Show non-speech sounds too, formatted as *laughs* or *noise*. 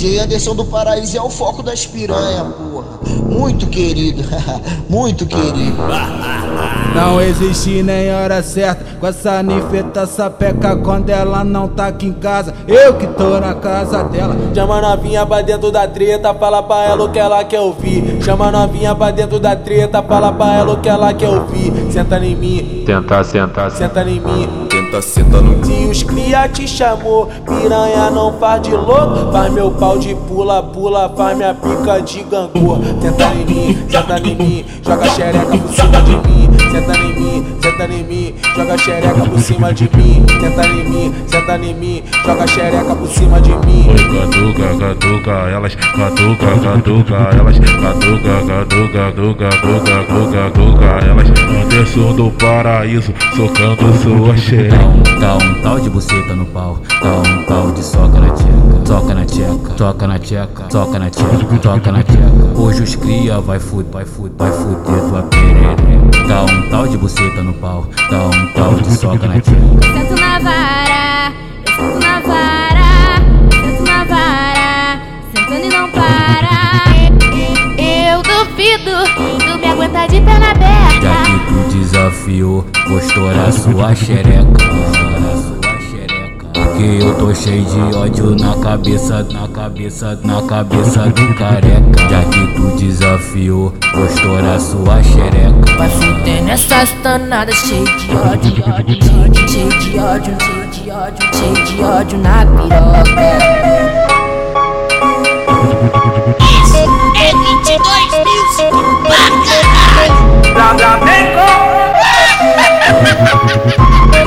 DJ Anderson do Paraíso é o foco das piranha, porra. Muito querido, *laughs* muito querido. Não existe nem hora certa com essa nifeta sapeca quando ela não tá aqui em casa. Eu que tô na casa dela. Chama novinha pra dentro da treta, fala pra ela o que ela quer ouvir. Chama novinha pra dentro da treta, fala pra ela o que ela quer ouvir. Senta em mim, Tentar, sentar, senta em mim. Tenta, senta no Se os cria te chamou, piranha não faz de louco. Faz meu pau de pula, pula, faz minha pica de gangô. Senta em mim, senta em mim, joga xereca por cima de mim. Senta em mim, senta em mim, joga xereca por cima de mim. Senta em mim, senta em mim, joga xereca por cima de mim. Oi, catuca, catuca, elas catuca, catuca, elas catuca, catuca, catuca, catuca, catuca, catuca, elas Anderson do paraíso, socando sua xereca. Dá um, um tal de buceta no pau, dá um tal de soca na tcheca, soca na tcheca, toca na tcheca, toca na tcheca, toca na tcheca. Hoje os cria vai fuder, vai fuder, vai fuder tua perereca. Dá um tal de buceta no pau, dá um tal de soca na tcheca. Sento na vara, Eu duvido, tu me aguenta de perna Já aberta. que tu desafiou, vou estourar sua xereca. Porque eu tô cheio de ódio na cabeça, na cabeça, na cabeça do careca. Já que tu desafiou, vou estourar sua xereca. Vai fuder nessas danadas cheio de ódio, cheio de, cheio de ódio, cheio de ódio, cheio de ódio na piroca. É 22 mil pra caralho. Com. *laughs*